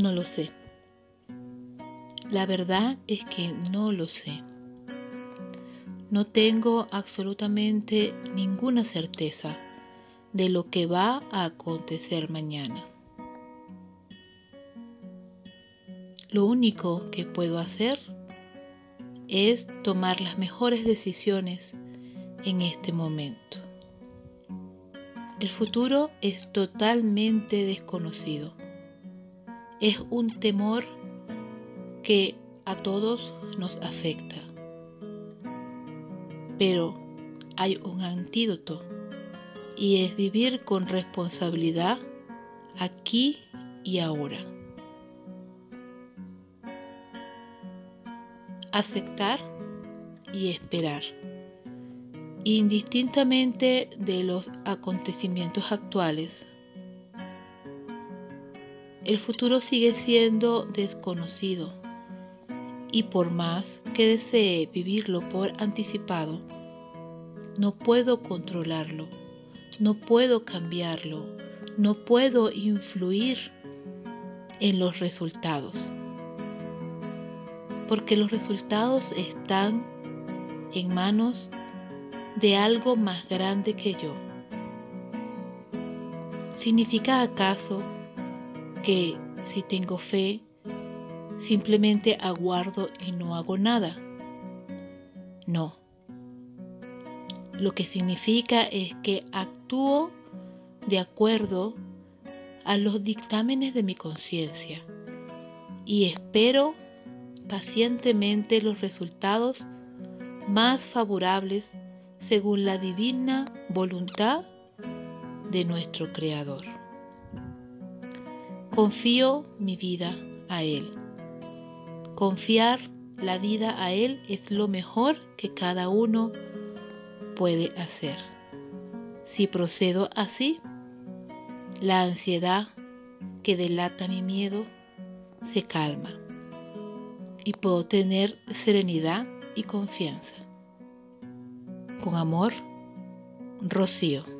No lo sé. La verdad es que no lo sé. No tengo absolutamente ninguna certeza de lo que va a acontecer mañana. Lo único que puedo hacer es tomar las mejores decisiones en este momento. El futuro es totalmente desconocido. Es un temor que a todos nos afecta. Pero hay un antídoto y es vivir con responsabilidad aquí y ahora. Aceptar y esperar, indistintamente de los acontecimientos actuales. El futuro sigue siendo desconocido y por más que desee vivirlo por anticipado, no puedo controlarlo, no puedo cambiarlo, no puedo influir en los resultados, porque los resultados están en manos de algo más grande que yo. ¿Significa acaso que si tengo fe, simplemente aguardo y no hago nada. No. Lo que significa es que actúo de acuerdo a los dictámenes de mi conciencia y espero pacientemente los resultados más favorables según la divina voluntad de nuestro Creador. Confío mi vida a Él. Confiar la vida a Él es lo mejor que cada uno puede hacer. Si procedo así, la ansiedad que delata mi miedo se calma y puedo tener serenidad y confianza. Con amor, Rocío.